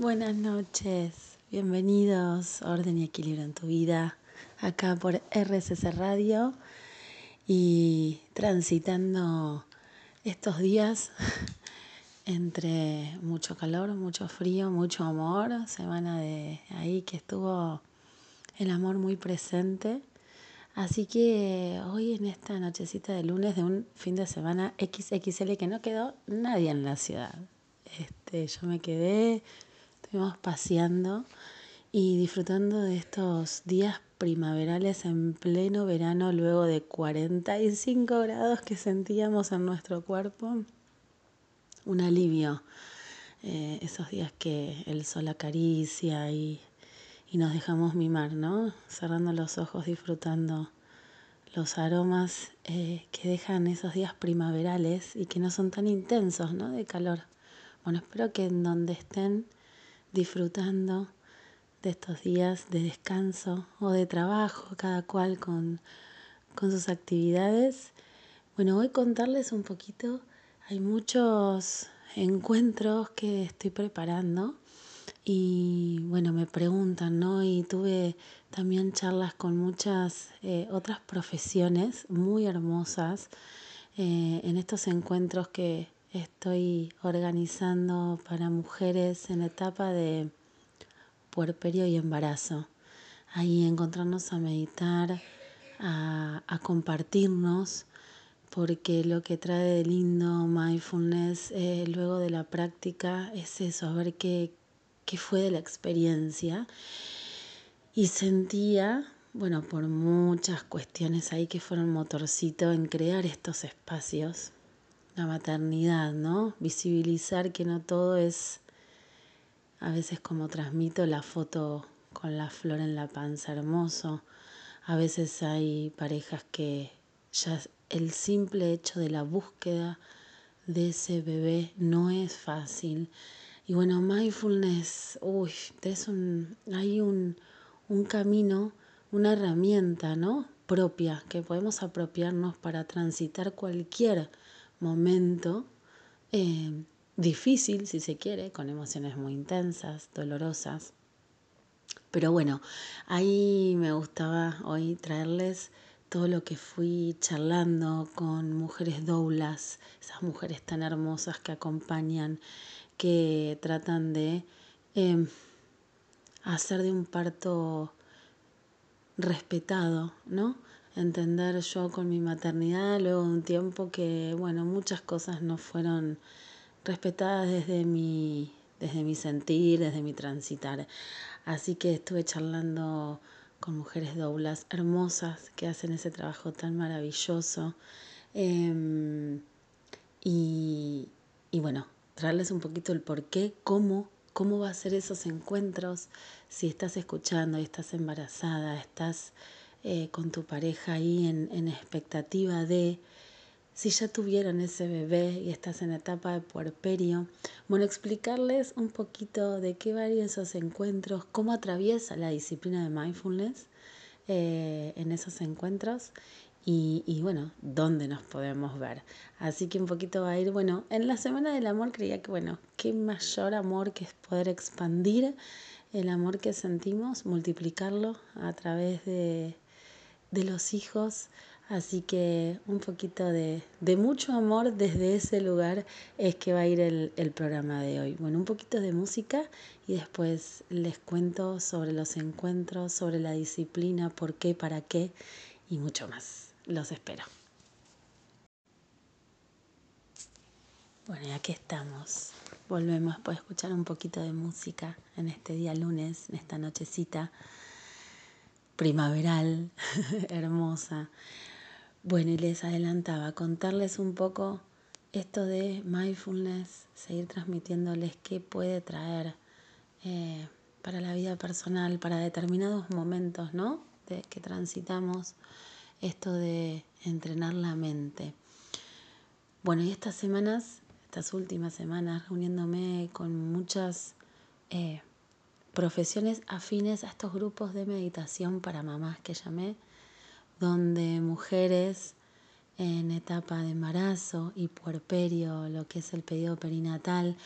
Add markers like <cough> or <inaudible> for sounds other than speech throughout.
Buenas noches, bienvenidos Orden y Equilibrio en tu vida, acá por RCC Radio y transitando estos días <laughs> entre mucho calor, mucho frío, mucho amor, semana de ahí que estuvo el amor muy presente. Así que hoy en esta nochecita de lunes de un fin de semana XXL que no quedó nadie en la ciudad. Este, yo me quedé Estuvimos paseando y disfrutando de estos días primaverales en pleno verano luego de 45 grados que sentíamos en nuestro cuerpo. Un alivio. Eh, esos días que el sol acaricia y, y nos dejamos mimar, ¿no? Cerrando los ojos, disfrutando los aromas eh, que dejan esos días primaverales y que no son tan intensos, ¿no? De calor. Bueno, espero que en donde estén disfrutando de estos días de descanso o de trabajo, cada cual con, con sus actividades. Bueno, voy a contarles un poquito, hay muchos encuentros que estoy preparando y bueno, me preguntan, ¿no? Y tuve también charlas con muchas eh, otras profesiones muy hermosas eh, en estos encuentros que estoy organizando para mujeres en etapa de puerperio y embarazo. Ahí encontrarnos a meditar, a, compartirnos, porque lo que trae de lindo mindfulness eh, luego de la práctica es eso, a ver qué, qué fue de la experiencia. Y sentía, bueno, por muchas cuestiones ahí que fueron motorcito en crear estos espacios la maternidad, ¿no? Visibilizar que no todo es, a veces como transmito la foto con la flor en la panza, hermoso. A veces hay parejas que ya el simple hecho de la búsqueda de ese bebé no es fácil. Y bueno, mindfulness, uy, es un, hay un, un camino, una herramienta, ¿no? Propia que podemos apropiarnos para transitar cualquier momento eh, difícil, si se quiere, con emociones muy intensas, dolorosas. Pero bueno, ahí me gustaba hoy traerles todo lo que fui charlando con mujeres doulas, esas mujeres tan hermosas que acompañan, que tratan de em, hacer de un parto respetado, ¿no? Entender yo con mi maternidad luego de un tiempo que, bueno, muchas cosas no fueron respetadas desde mi, desde mi sentir, desde mi transitar. Así que estuve charlando con mujeres doblas hermosas que hacen ese trabajo tan maravilloso. Em, y, y bueno, traerles un poquito el por qué, cómo, cómo va a ser esos encuentros si estás escuchando y estás embarazada, estás eh, con tu pareja ahí en, en expectativa de si ya tuvieron ese bebé y estás en etapa de puerperio, bueno, explicarles un poquito de qué varían esos encuentros, cómo atraviesa la disciplina de mindfulness eh, en esos encuentros y, y, bueno, dónde nos podemos ver. Así que un poquito va a ir, bueno, en la Semana del Amor creía que, bueno, qué mayor amor que es poder expandir el amor que sentimos, multiplicarlo a través de de los hijos. Así que un poquito de, de, mucho amor desde ese lugar es que va a ir el, el programa de hoy. Bueno, un poquito de música y después les cuento sobre los encuentros, sobre la disciplina, por qué, para qué y mucho más. Los espero. Bueno, y aquí estamos. Volvemos a escuchar un poquito de música en este día lunes, en esta nochecita primaveral, <laughs> hermosa. Bueno, y les adelantaba contarles un poco esto de mindfulness, seguir transmitiéndoles qué puede traer eh, para la vida personal, para determinados momentos, ¿no? De, que transitamos esto de entrenar la mente. Bueno, y estas semanas, estas últimas semanas, reuniéndome con muchas eh, profesiones afines a estos grupos de meditación para mamás que llamé, donde mujeres en etapa de embarazo y puerperio, lo que es el periodo perinatal,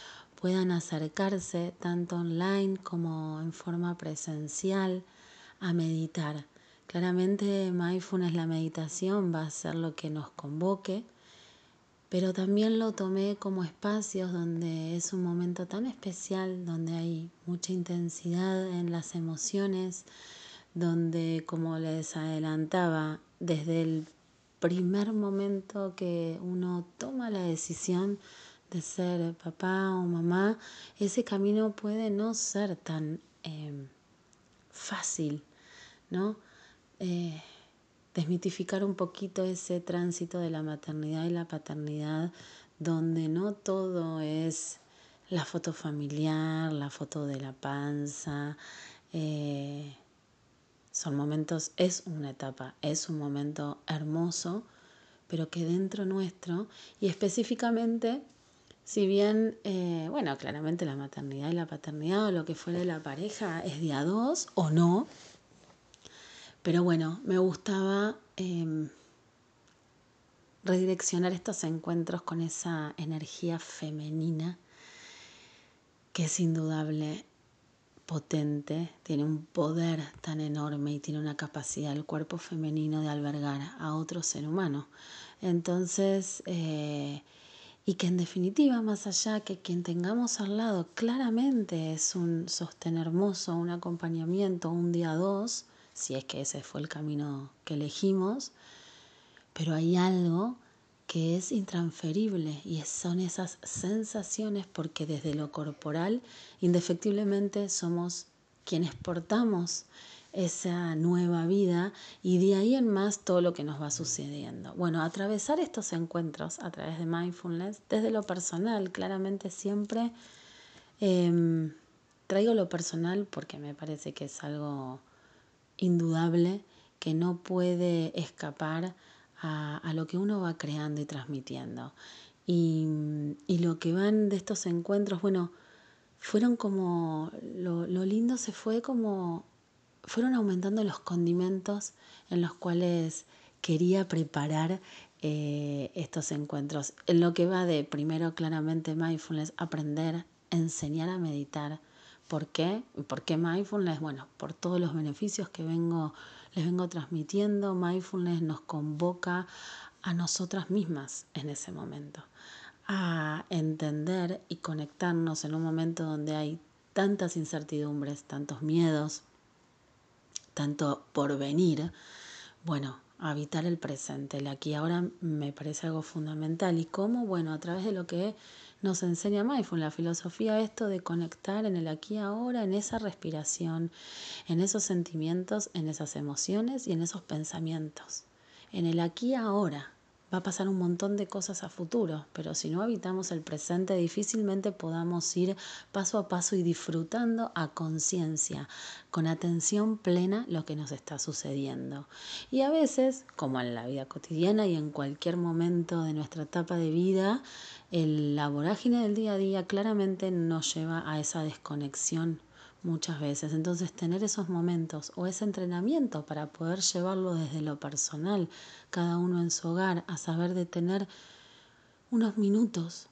puedan acercarse tanto online como en forma presencial a meditar. Claramente mindfulness, la meditación va a ser lo que nos convoque, pero también lo tomé como espacios donde es un momento tan especial, donde hay mucha intensidad en las emociones, donde, como les adelantaba, desde el primer momento que uno toma la decisión de ser papá o mamá, ese camino puede no ser tan em, fácil, ¿no? Eh, desmitificar un poquito ese tránsito de la maternidad y la paternidad, donde no todo es la foto familiar, la foto de la panza. Eh, son momentos, es una etapa, es un momento hermoso, pero que dentro nuestro, y específicamente, si bien, eh, bueno, claramente la maternidad y la paternidad o lo que fuera de la pareja es día dos o no, pero bueno, me gustaba em, redireccionar estos encuentros con esa energía femenina que es indudable potente, tiene un poder tan enorme y tiene una capacidad el cuerpo femenino de albergar a otro ser humano. Entonces, eh, y que en definitiva, más allá que quien tengamos al lado claramente es un sostén hermoso, un acompañamiento, un día dos, si es que ese fue el camino que elegimos, pero hay algo que es intransferible y son esas sensaciones porque desde lo corporal indefectiblemente somos quienes portamos esa nueva vida y de ahí en más todo lo que nos va sucediendo. Bueno, atravesar estos encuentros a través de mindfulness, desde lo personal, claramente siempre em, traigo lo personal porque me parece que es algo indudable que no puede escapar a, lo que uno va creando y transmitiendo. Y, lo que van de estos encuentros, bueno, fueron como, lo, lindo se fue como, fueron aumentando los condimentos en los cuales quería preparar eh, estos encuentros. En lo que va de, primero claramente mindfulness, aprender, enseñar a meditar. ¿Por qué? ¿Por qué mindfulness? Bueno, por todos los beneficios que vengo les vengo transmitiendo. Mindfulness nos convoca a nosotras mismas en ese momento, a entender y conectarnos en un momento donde hay tantas incertidumbres, tantos miedos, tanto por venir. Bueno, habitar el presente, el aquí ahora me parece algo fundamental. ¿Y cómo? Bueno, a través de lo que nos enseña Mindfulness, la filosofía, esto de conectar en el aquí ahora, en esa respiración, en esos sentimientos, en esas emociones y en esos pensamientos. En el aquí ahora va a pasar un montón de cosas a futuro, pero si no habitamos el presente difícilmente podamos ir paso a paso y disfrutando a conciencia, con atención plena lo que nos está sucediendo. Y a veces, como en la vida cotidiana y en cualquier momento de nuestra etapa de vida, el, la vorágine del día a día claramente nos lleva a esa desconexión muchas veces. Entonces tener esos momentos o ese entrenamiento para poder llevarlo desde lo personal, cada uno en su hogar, a saber de tener unos minutos,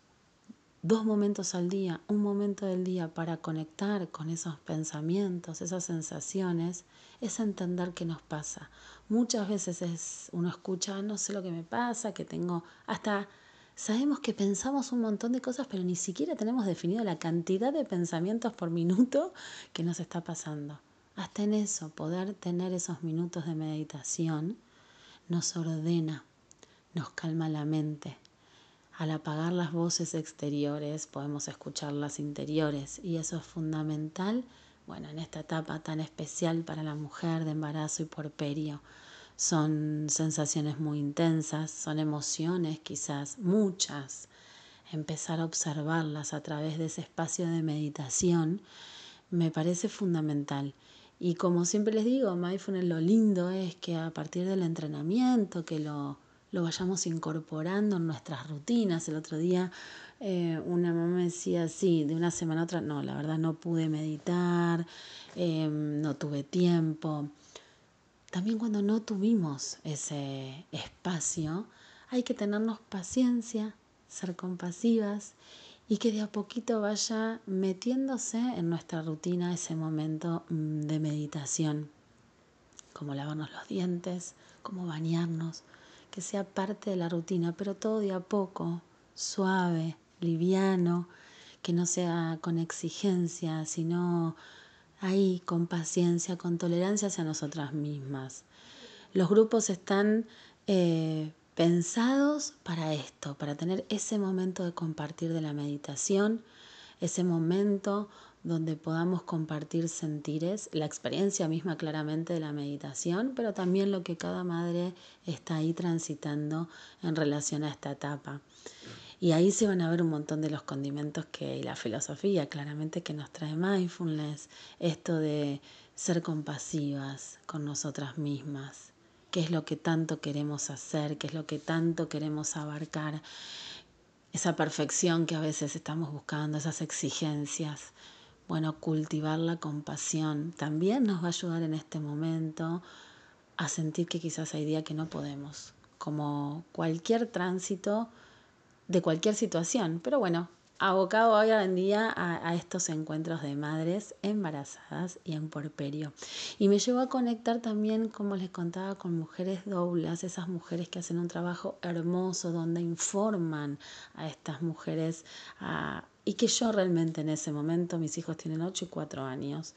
dos momentos al día, un momento del día para conectar con esos pensamientos, esas sensaciones, es entender qué nos pasa. Muchas veces es uno escucha, no sé lo que me pasa, que tengo hasta Sabemos que pensamos un montón de cosas, pero ni siquiera tenemos definido la cantidad de pensamientos por minuto <laughs> que nos está pasando. Hasta en eso, poder tener esos minutos de meditación nos ordena, nos calma la mente. Al apagar las voces exteriores podemos escuchar las interiores y eso es fundamental, bueno, en esta etapa tan especial para la mujer de embarazo y porperio son sensaciones muy intensas, son emociones quizás muchas. Empezar a observarlas a través de ese espacio de meditación me parece fundamental. Y como siempre les digo, mindfulness lo lindo es que a partir del entrenamiento, que lo, lo vayamos incorporando en nuestras rutinas. El otro día eh, una mamá me decía, sí, de una semana a otra, no, la verdad no pude meditar, eh, no tuve tiempo. También cuando no tuvimos ese espacio, hay que tenernos paciencia, ser compasivas y que de a poquito vaya metiéndose en nuestra rutina ese momento mm, de meditación, como lavarnos los dientes, como bañarnos, que sea parte de la rutina, pero todo de a poco, suave, liviano, que no sea con exigencia, sino ahí con paciencia, con tolerancia hacia nosotras mismas. Los grupos están eh, pensados para esto, para tener ese momento de compartir de la meditación, ese momento donde podamos compartir sentires, la experiencia misma claramente de la meditación, pero también lo que cada madre está ahí transitando en relación a esta etapa. Y ahí se van a ver un montón de los condimentos que y la filosofía claramente que nos trae mindfulness, esto de ser compasivas con nosotras mismas, qué es lo que tanto queremos hacer, qué es lo que tanto queremos abarcar, esa perfección que a veces estamos buscando, esas exigencias. Bueno, cultivar la compasión también nos va a ayudar en este momento a sentir que quizás hay días que no podemos, como cualquier tránsito de cualquier situación. Pero bueno, abocado hoy en día a, estos encuentros de madres embarazadas y en porperio. Y me llevó a conectar también, como les contaba, con mujeres doblas, esas mujeres que hacen un trabajo hermoso donde informan a estas mujeres y que yo realmente en ese momento, mis hijos tienen 8 y 4 años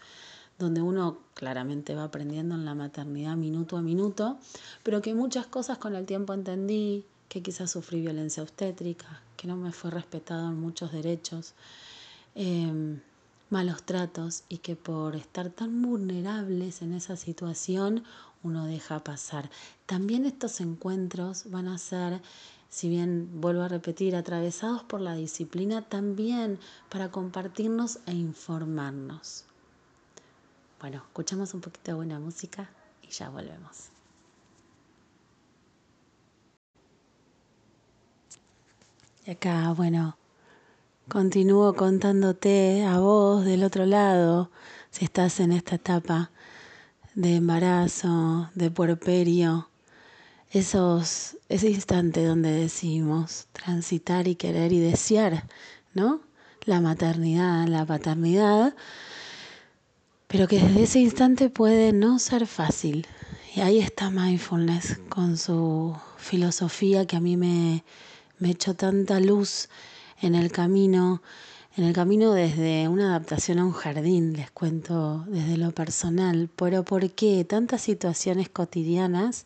donde uno claramente va aprendiendo en la maternidad minuto a minuto, pero que muchas cosas con el tiempo entendí, que quizás sufrí violencia obstétrica, que no me fue respetado en muchos derechos, em, malos tratos y que por estar tan vulnerables en esa situación uno deja pasar. También estos encuentros van a ser, si bien vuelvo a repetir, atravesados por la disciplina, también para compartirnos e informarnos. Bueno, escuchamos un poquito de buena música y ya volvemos. Y acá, bueno, continúo contándote a vos del otro lado, si estás en esta etapa de embarazo, de puerperio, esos, ese instante donde decimos transitar y querer y desear, ¿no? La maternidad, la paternidad, pero que desde ese instante puede no ser fácil. Y ahí está mindfulness con su filosofía que a mí me, me echó tanta luz en el camino, en el camino desde una adaptación a un jardín, les cuento desde lo personal, pero ¿por qué tantas situaciones cotidianas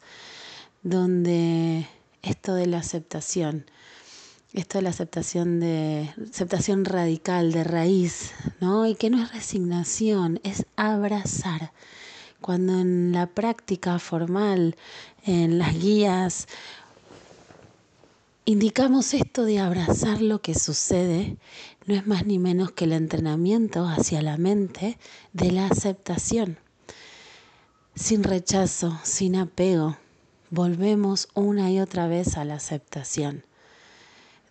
donde esto de la aceptación, esto de la aceptación de aceptación radical de raíz, ¿no? Y que no es resignación, es abrazar. Cuando en la práctica formal, en las guías indicamos esto de abrazar lo que sucede, no es más ni menos que el entrenamiento hacia la mente de la aceptación. Sin rechazo, sin apego, volvemos una y otra vez a la aceptación.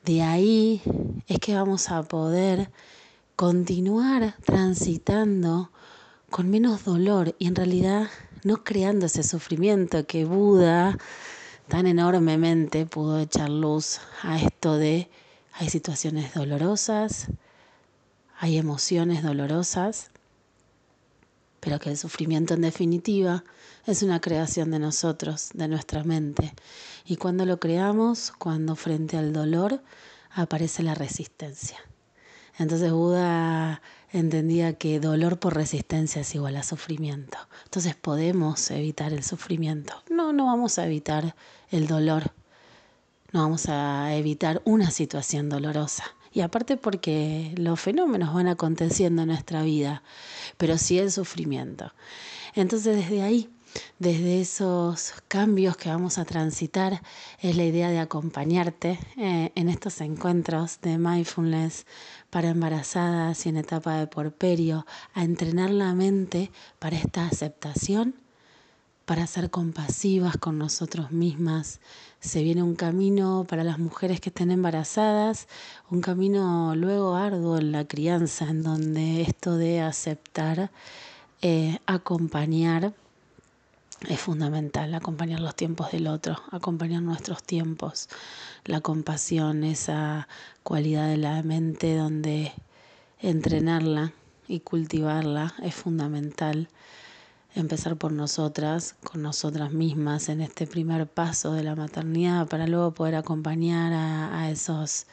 De ahí es que vamos a poder continuar transitando con menos dolor y en realidad no creando ese sufrimiento que Buda tan enormemente pudo echar luz a esto de hay situaciones dolorosas, hay emociones dolorosas, pero que el sufrimiento en definitiva es una creación de nosotros, de nuestra mente. Y cuando lo creamos, cuando frente al dolor aparece la resistencia. Entonces Buda entendía que dolor por resistencia es igual a sufrimiento. Entonces podemos evitar el sufrimiento. No, no vamos a evitar el dolor. No vamos a evitar una situación dolorosa. Y aparte porque los fenómenos van aconteciendo en nuestra vida, pero sí el sufrimiento. Entonces desde ahí desde esos cambios que vamos a transitar es la idea de acompañarte eh, en estos encuentros de mindfulness para embarazadas y en etapa de porperio, a entrenar la mente para esta aceptación, para ser compasivas con nosotros mismas. Se viene un camino para las mujeres que estén embarazadas, un camino luego arduo en la crianza, en donde esto de aceptar, eh, acompañar, es fundamental acompañar los tiempos del otro, acompañar nuestros tiempos, la compasión, esa cualidad de la mente donde entrenarla y cultivarla es fundamental. Empezar por nosotras, con nosotras mismas en este primer paso de la maternidad para luego poder acompañar a, esos,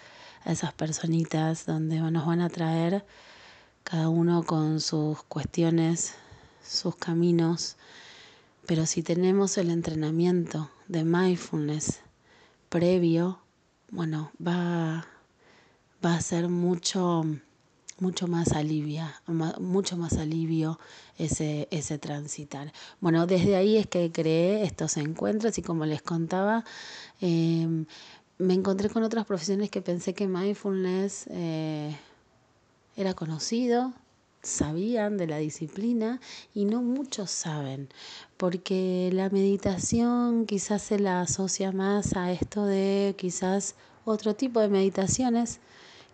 a esas personitas donde nos van a traer cada uno con sus cuestiones, sus caminos pero si tenemos el entrenamiento de mindfulness previo, bueno, va, va a ser mucho, mucho más alivia, mucho más alivio ese, ese transitar. Bueno, desde ahí es que creé estos encuentros y como les contaba, em, me encontré con otras profesiones que pensé que mindfulness eh, era conocido, sabían de la disciplina y no muchos saben, porque la meditación quizás se la asocia más a esto de quizás otro tipo de meditaciones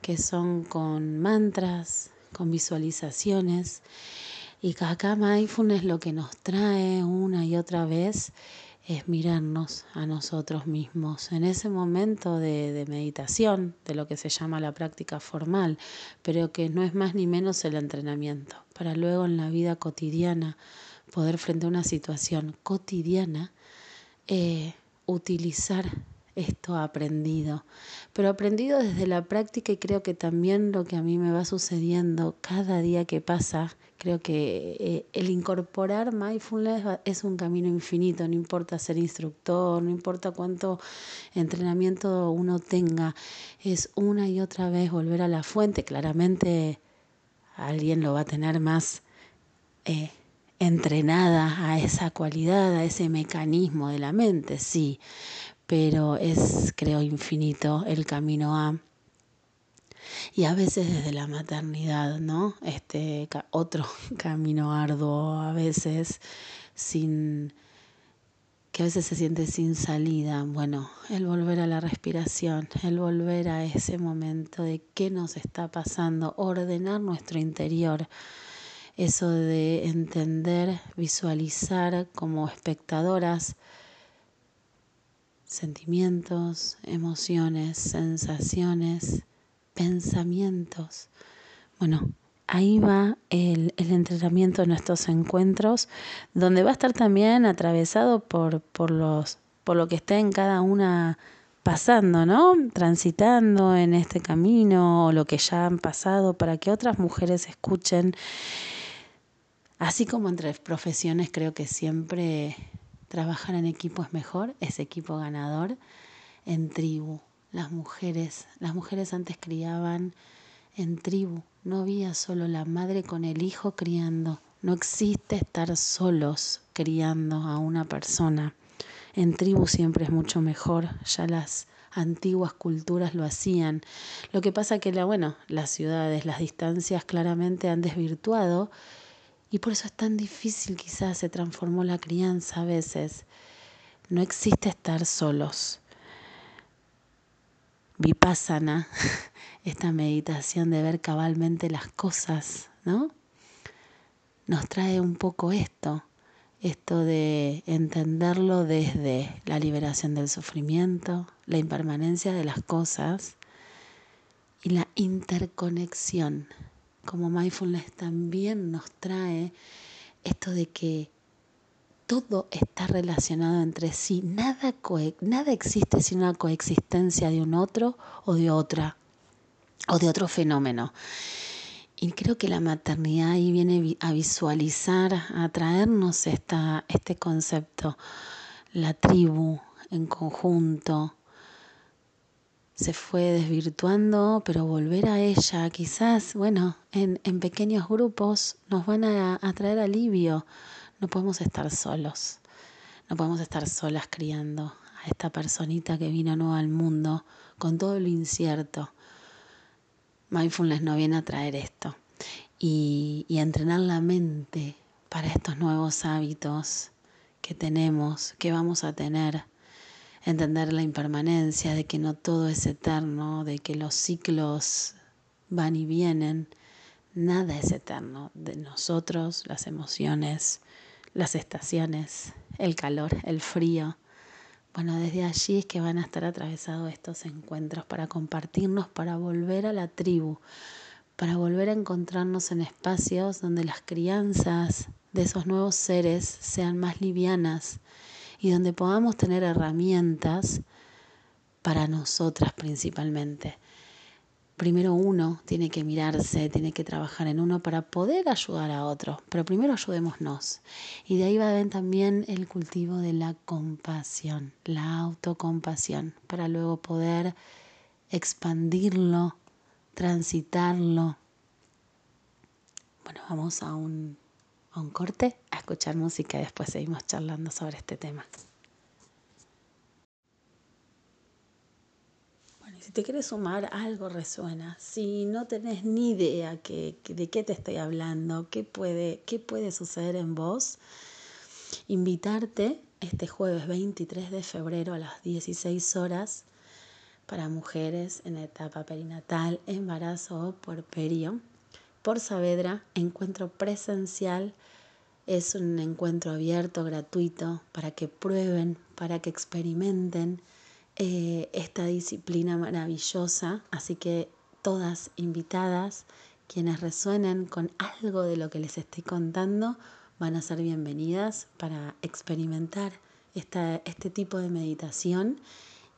que son con mantras, con visualizaciones. Y acá mindfulness lo que nos trae una y otra vez es mirarnos a nosotros mismos en ese momento de, meditación, de lo que se llama la práctica formal, pero que no es más ni menos el entrenamiento, para luego en la vida cotidiana poder frente a una situación cotidiana eh, utilizar esto aprendido, pero aprendido desde la práctica y creo que también lo que a mí me va sucediendo cada día que pasa, creo que eh, el incorporar mindfulness es un camino infinito, no importa ser instructor, no importa cuánto entrenamiento uno tenga, es una y otra vez volver a la fuente, claramente alguien lo va a tener más... Eh, entrenada a esa cualidad, a ese mecanismo de la mente, sí, pero es, creo, infinito el camino a... Y a veces desde la maternidad, ¿no? Este otro <laughs> camino arduo, a veces sin que a veces se siente sin salida. Bueno, el volver a la respiración, el volver a ese momento de qué nos está pasando, ordenar nuestro interior, eso de entender, visualizar como espectadoras sentimientos, emociones, sensaciones, pensamientos. Bueno, ahí va el, entrenamiento de nuestros encuentros, donde va a estar también atravesado por, por, los, por lo que esté en cada una pasando, ¿no? Transitando en este camino o lo que ya han pasado para que otras mujeres escuchen. Así como entre profesiones creo que siempre Trabajar en equipo es mejor, es equipo ganador. En tribu, las mujeres, las mujeres antes criaban en tribu, no había solo la madre con el hijo criando, no existe estar solos criando a una persona. En tribu siempre es mucho mejor, ya las antiguas culturas lo hacían. Lo que pasa que la, bueno, las ciudades, las distancias claramente han desvirtuado y por eso es tan difícil, quizás se transformó la crianza a veces. No existe estar solos. Vipassana, <laughs> esta meditación de ver cabalmente las cosas, ¿no? Nos trae un poco esto, esto de entenderlo desde la liberación del sufrimiento, la impermanencia de las cosas y la interconexión como mindfulness también nos trae esto de que todo está relacionado entre sí, nada, nada existe sin una coexistencia de un otro o de otra, o de otro fenómeno. Y creo que la maternidad ahí viene a visualizar, a traernos esta, este concepto, la tribu en conjunto, se fue desvirtuando, pero volver a ella quizás, bueno, en, en pequeños grupos nos van a, a traer alivio. No podemos estar solos, no podemos estar solas criando a esta personita que vino nueva al mundo con todo lo incierto. Mindfulness no viene a traer esto. Y, y entrenar la mente para estos nuevos hábitos que tenemos, que vamos a tener. Entender la impermanencia, de que no todo es eterno, de que los ciclos van y vienen, nada es eterno, de nosotros, las emociones, las estaciones, el calor, el frío. Bueno, desde allí es que van a estar atravesados estos encuentros para compartirnos, para volver a la tribu, para volver a encontrarnos en espacios donde las crianzas de esos nuevos seres sean más livianas y donde podamos tener herramientas para nosotras principalmente primero uno tiene que mirarse, tiene que trabajar en uno para poder ayudar a otro, pero primero ayudémonos. Y de ahí va a venir también el cultivo de la compasión, la autocompasión, para luego poder expandirlo, transitarlo. Bueno, vamos a un, a un corte, a escuchar música y después seguimos charlando sobre este tema. Si te quieres sumar, algo resuena. Si no tenés ni idea que, de qué te estoy hablando, qué puede, qué puede suceder en vos, invitarte este jueves 23 de febrero a las 16 horas para mujeres en etapa perinatal, embarazo o puerperio. Por Saavedra, encuentro presencial. Es un encuentro abierto, gratuito, para que prueben, para que experimenten eh, esta disciplina maravillosa, así que todas invitadas, quienes resuenen con algo de lo que les estoy contando, van a ser bienvenidas para experimentar este tipo de meditación.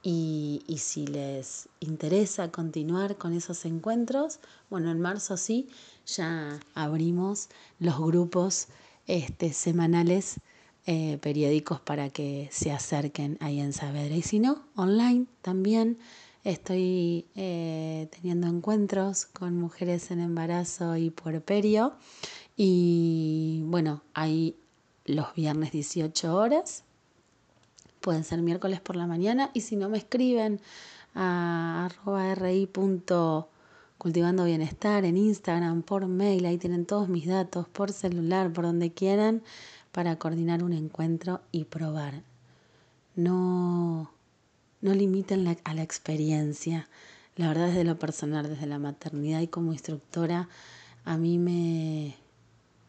Y, y, si les interesa continuar con esos encuentros, bueno, en marzo sí, ya abrimos los grupos este, semanales eh, periódicos para que se acerquen ahí en Saavedra. Y si no, online también estoy eh, teniendo encuentros con mujeres en embarazo y puerperio. Y bueno, hay los viernes 18 horas. Pueden ser miércoles por la mañana. Y si no me escriben a arroba ri. Cultivando Bienestar en Instagram, por mail, ahí tienen todos mis datos, por celular, por donde quieran para coordinar un encuentro y probar. No, no limiten a la experiencia. La verdad desde lo personal, desde la maternidad y como instructora, a mí me,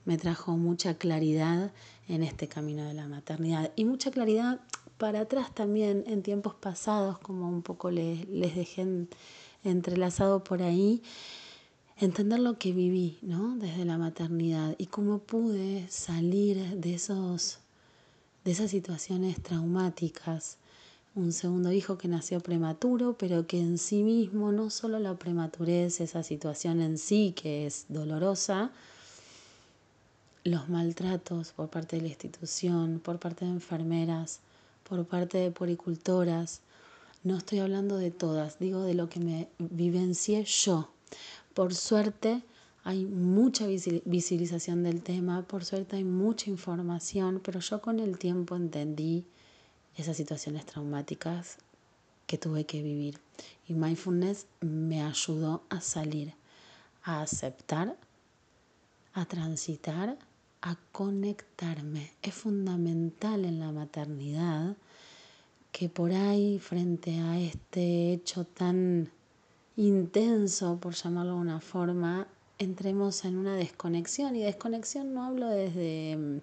me trajo mucha claridad en este camino de la maternidad y mucha claridad para atrás también en tiempos pasados, como un poco les, les dejé entrelazado por ahí entender lo que viví, ¿no? Desde la maternidad y cómo pude salir de esos de esas situaciones traumáticas. Un segundo hijo que nació prematuro, pero que en sí mismo no solo la prematurez, esa situación en sí que es dolorosa, los maltratos por parte de la institución, por parte de enfermeras, por parte de poricultoras. No estoy hablando de todas, digo de lo que me vivencié yo, por suerte hay mucha visibilización del tema, por suerte hay mucha información, pero yo con el tiempo entendí esas situaciones traumáticas que tuve que vivir. Y mindfulness me ayudó a salir, a aceptar, a transitar, a conectarme. Es fundamental en la maternidad que por ahí, frente a este hecho tan intenso, por llamarlo de una forma, entremos en una desconexión. Y desconexión no hablo desde, mm,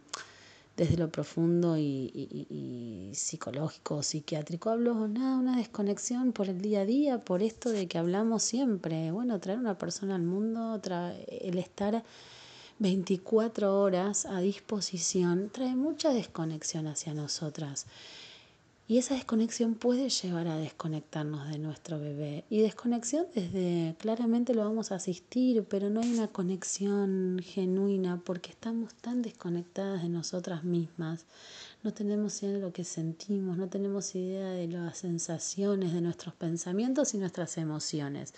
desde lo profundo y, y, psicológico o psiquiátrico, hablo nada, una desconexión por el día a día, por esto de que hablamos siempre. Bueno, traer una persona al mundo, el estar 24 horas a disposición, trae mucha desconexión hacia nosotras. Y esa desconexión puede llevar a desconectarnos de nuestro bebé. Y desconexión desde, claramente lo vamos a asistir, pero no hay una conexión genuina porque estamos tan desconectadas de nosotras mismas. No tenemos idea de lo que sentimos, no tenemos idea de las sensaciones, de nuestros pensamientos y nuestras emociones.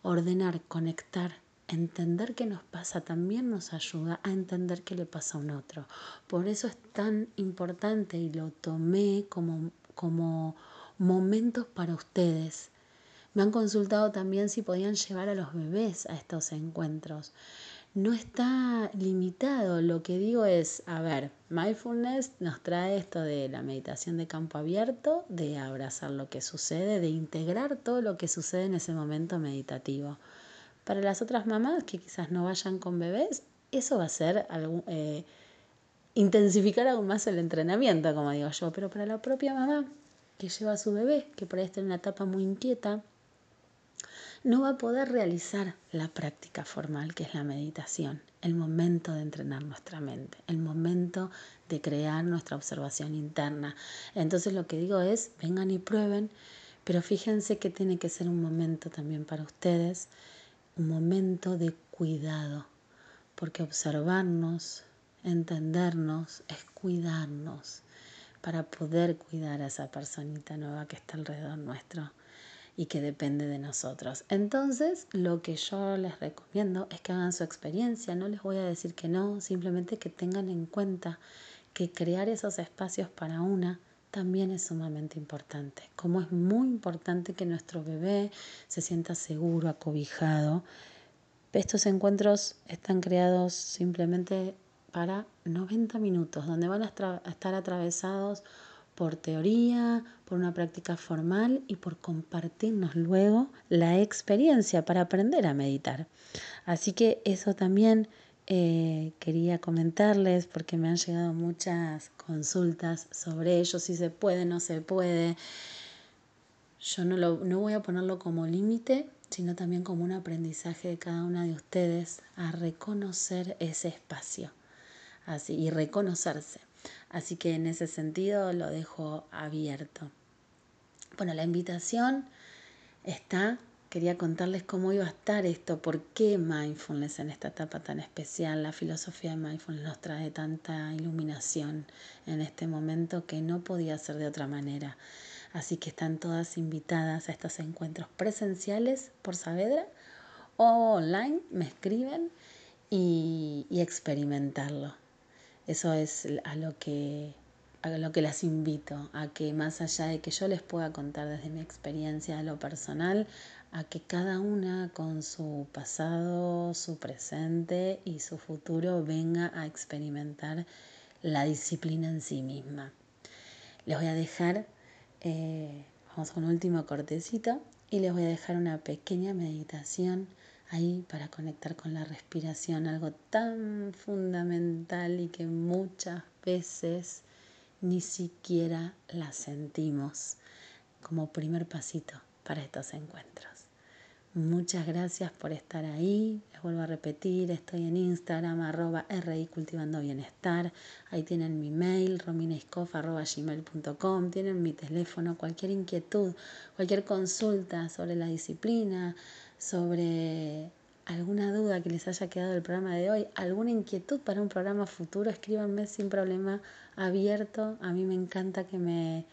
Ordenar, conectar, entender qué nos pasa también nos ayuda a entender qué le pasa a un otro. Por eso es tan importante y lo tomé como como momentos para ustedes. Me han consultado también si podían llevar a los bebés a estos encuentros. No está limitado, lo que digo es, a ver, mindfulness nos trae esto de la meditación de campo abierto, de abrazar lo que sucede, de integrar todo lo que sucede en ese momento meditativo. Para las otras mamás que quizás no vayan con bebés, eso va a ser algún, eh, intensificar aún más el entrenamiento, como digo yo, pero para la propia mamá que lleva a su bebé, que por ahí está en una etapa muy inquieta, no va a poder realizar la práctica formal que es la meditación, el momento de entrenar nuestra mente, el momento de crear nuestra observación interna. Entonces lo que digo es, vengan y prueben, pero fíjense que tiene que ser un momento también para ustedes, un momento de cuidado, porque observarnos, entendernos, es cuidarnos para poder cuidar a esa personita nueva que está alrededor nuestro y que depende de nosotros. Entonces, lo que yo les recomiendo es que hagan su experiencia, no les voy a decir que no, simplemente que tengan en cuenta que crear esos espacios para una también es sumamente importante. Como es muy importante que nuestro bebé se sienta seguro, acobijado. Estos encuentros están creados simplemente para 90 minutos, donde van a estar atravesados por teoría, por una práctica formal y por compartirnos luego la experiencia para aprender a meditar. Así que eso también eh, quería comentarles porque me han llegado muchas consultas sobre ello, si se puede, no se puede. Yo no, lo, no voy a ponerlo como límite, sino también como un aprendizaje de cada una de ustedes a reconocer ese espacio así, y reconocerse. Así que en ese sentido lo dejo abierto. Bueno, la invitación está, quería contarles cómo iba a estar esto, por qué mindfulness en esta etapa tan especial, la filosofía de mindfulness nos trae tanta iluminación en este momento que no podía ser de otra manera. Así que están todas invitadas a estos encuentros presenciales por Saavedra o online, me escriben y, y experimentarlo. Eso es a lo que a lo que las invito, a que más allá de que yo les pueda contar desde mi experiencia de lo personal, a que cada una con su pasado, su presente y su futuro venga a experimentar la disciplina en sí misma. Les voy a dejar, eh, vamos con un último cortecito, y les voy a dejar una pequeña meditación ahí para conectar con la respiración, algo tan fundamental y que muchas veces ni siquiera la sentimos como primer pasito para estos encuentros. Muchas gracias por estar ahí. Les vuelvo a repetir, estoy en Instagram, arroba RI Cultivando Bienestar. Ahí tienen mi mail, rominescof.gmail.com. Tienen mi teléfono, cualquier inquietud, cualquier consulta sobre la disciplina, sobre alguna duda que les haya quedado del programa de hoy, alguna inquietud para un programa futuro, escríbanme sin problema abierto. A mí me encanta que me,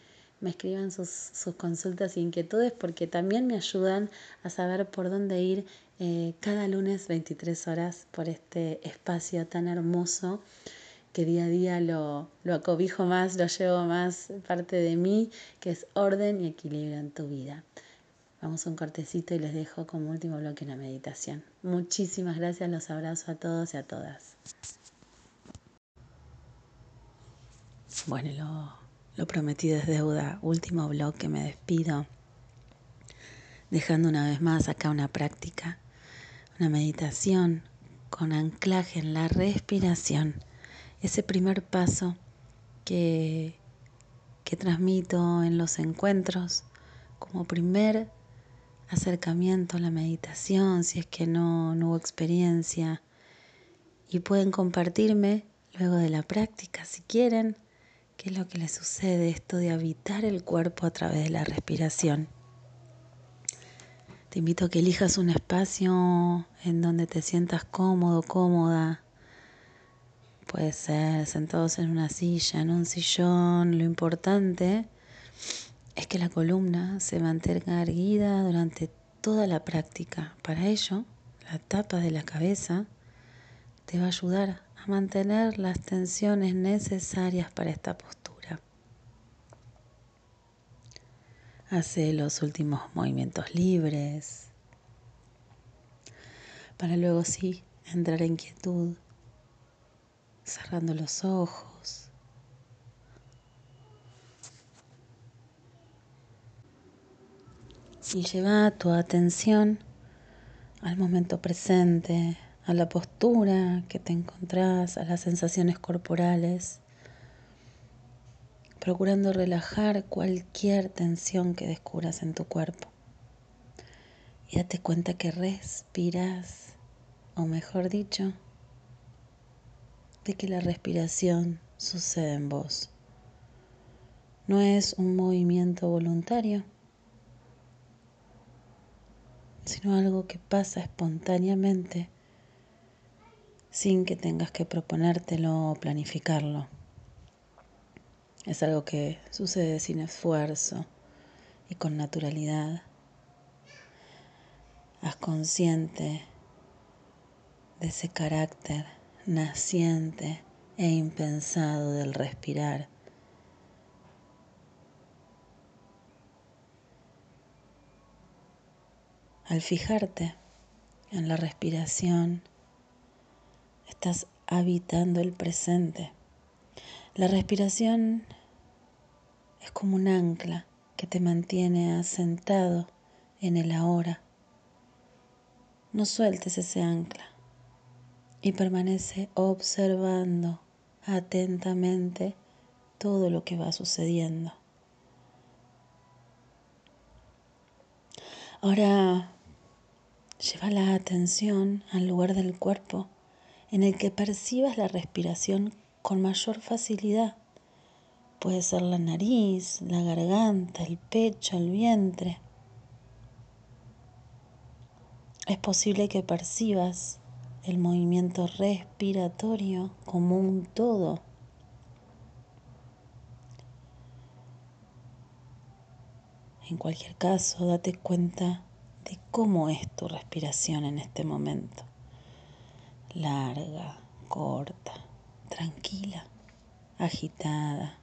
escriban sus, sus, consultas e inquietudes porque también me ayudan a saber por dónde ir eh, cada lunes 23 horas por este espacio tan hermoso que día a día lo, lo acobijo más, lo llevo más parte de mí, que es orden y equilibrio en tu vida. Vamos a un cortecito y les dejo como último bloque una meditación. Muchísimas gracias, los abrazo a todos y a todas. Bueno, lo prometido es deuda. Último bloque, me despido. Dejando una vez más acá una práctica, una meditación con anclaje en la respiración. Ese primer paso que, que transmito en los encuentros como primer acercamiento a la meditación, si es que no, no hubo experiencia. Y pueden compartirme luego de la práctica, si quieren, qué es lo que les sucede, esto de habitar el cuerpo a través de la respiración. Te invito a que elijas un espacio en donde te sientas cómodo, cómoda. Puede ser sentados en una silla, en un sillón. Lo importante es que la columna se mantenga erguida durante toda la práctica. Para ello, la tapa de la cabeza te va a ayudar mantener las tensiones necesarias para esta postura. Hace los últimos movimientos libres. Para luego sí entrar en quietud, cerrando los ojos. Y lleva tu atención al momento presente, a la postura que te encontrás, a las sensaciones corporales, procurando relajar cualquier tensión que descubras en tu cuerpo. Y date cuenta que respiras, o mejor dicho, de que la respiración sucede en vos. No es un movimiento voluntario, sino algo que pasa espontáneamente sin que tengas que proponértelo o planificarlo. Es algo que sucede sin esfuerzo y con naturalidad. Haz consciente de ese carácter naciente e impensado del respirar. Al fijarte en la respiración, estás habitando el presente. La respiración es como un ancla que te mantiene asentado en el ahora. No sueltes ese ancla y permanece observando atentamente todo lo que va sucediendo. Ahora lleva la atención al lugar del cuerpo en el que percibas la respiración con mayor facilidad. Puede ser la nariz, la garganta, el pecho, el vientre. Es posible que percibas el movimiento respiratorio como un todo. En cualquier caso, date cuenta de cómo es tu respiración en este momento. Larga, corta, tranquila, agitada.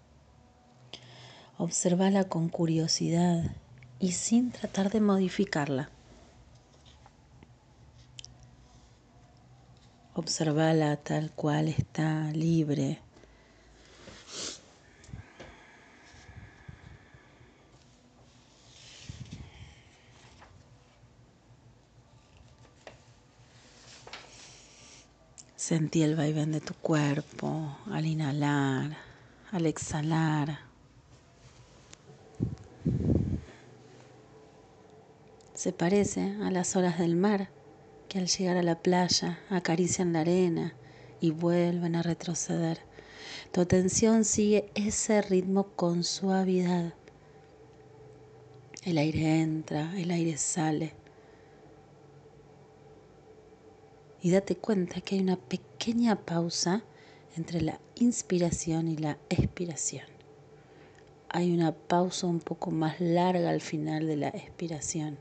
Observala con curiosidad y sin tratar de modificarla. Observala tal cual está, libre. Sentí el vaivén de tu cuerpo al inhalar, al exhalar. Se parece a las olas del mar que al llegar a la playa acarician la arena y vuelven a retroceder. Tu atención sigue ese ritmo con suavidad. El aire entra, el aire sale. Y date cuenta que hay una pequeña pausa entre la inspiración y la expiración. Hay una pausa un poco más larga al final de la expiración.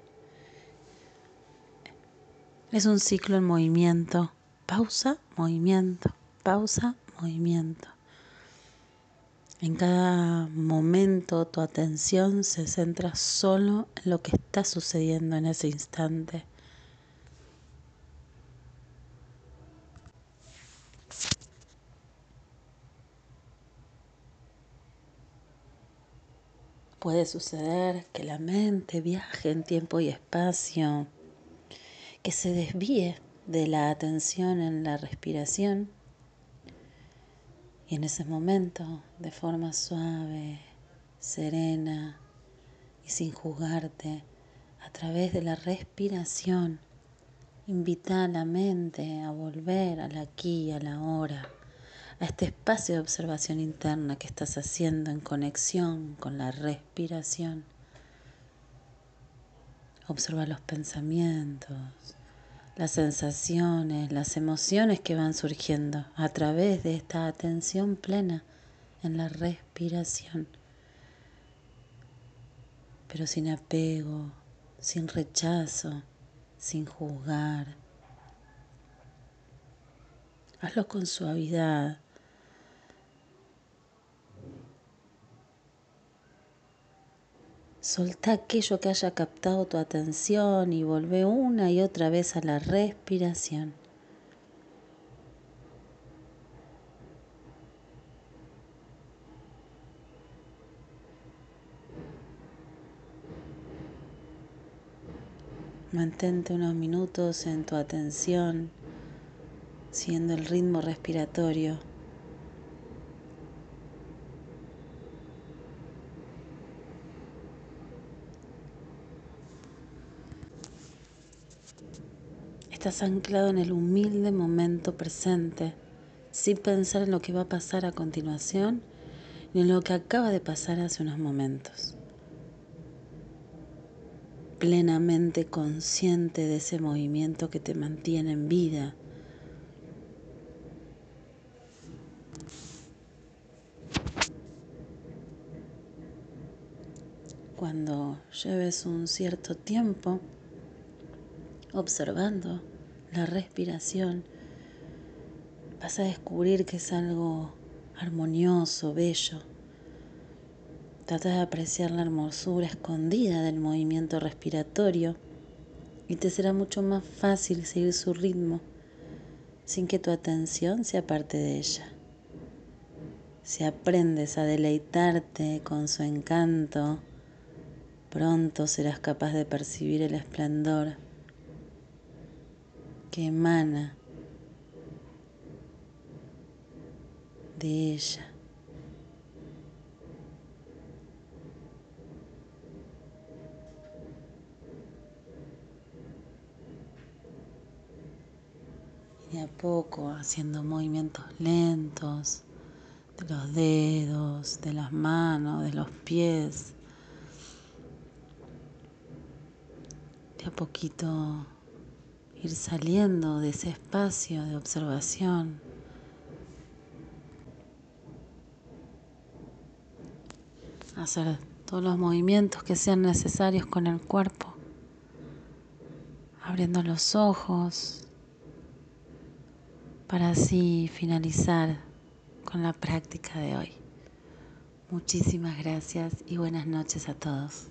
Es un ciclo en movimiento. Pausa, movimiento, pausa, movimiento. En cada momento tu atención se centra solo en lo que está sucediendo en ese instante. Puede suceder que la mente viaje en tiempo y espacio que se desvíe de la atención en la respiración y en ese momento, de forma suave, serena y sin juzgarte, a través de la respiración, invita a la mente a volver al aquí y a la hora, a este espacio de observación interna que estás haciendo en conexión con la respiración. Observa los pensamientos, las sensaciones, las emociones que van surgiendo a través de esta atención plena en la respiración, pero sin apego, sin rechazo, sin juzgar. Hazlo con suavidad, Solta aquello que haya captado tu atención y volvé una y otra vez a la respiración. Mantente unos minutos en tu atención siguiendo el ritmo respiratorio. Estás anclado en el humilde momento presente, sin pensar en lo que va a pasar a continuación ni en lo que acaba de pasar hace unos momentos. Plenamente consciente de ese movimiento que te mantiene en vida. Cuando lleves un cierto tiempo observando la respiración, vas a descubrir que es algo armonioso, bello. Trata de apreciar la hermosura escondida del movimiento respiratorio y te será mucho más fácil seguir su ritmo sin que tu atención sea parte de ella. Si aprendes a deleitarte con su encanto, pronto serás capaz de percibir el esplendor que emana de ella. Y de a poco haciendo movimientos lentos de los dedos, de las manos, de los pies. De a poquito ir saliendo de ese espacio de observación. Hacer todos los movimientos que sean necesarios con el cuerpo. Abriendo los ojos para así finalizar con la práctica de hoy. Muchísimas gracias y buenas noches a todos.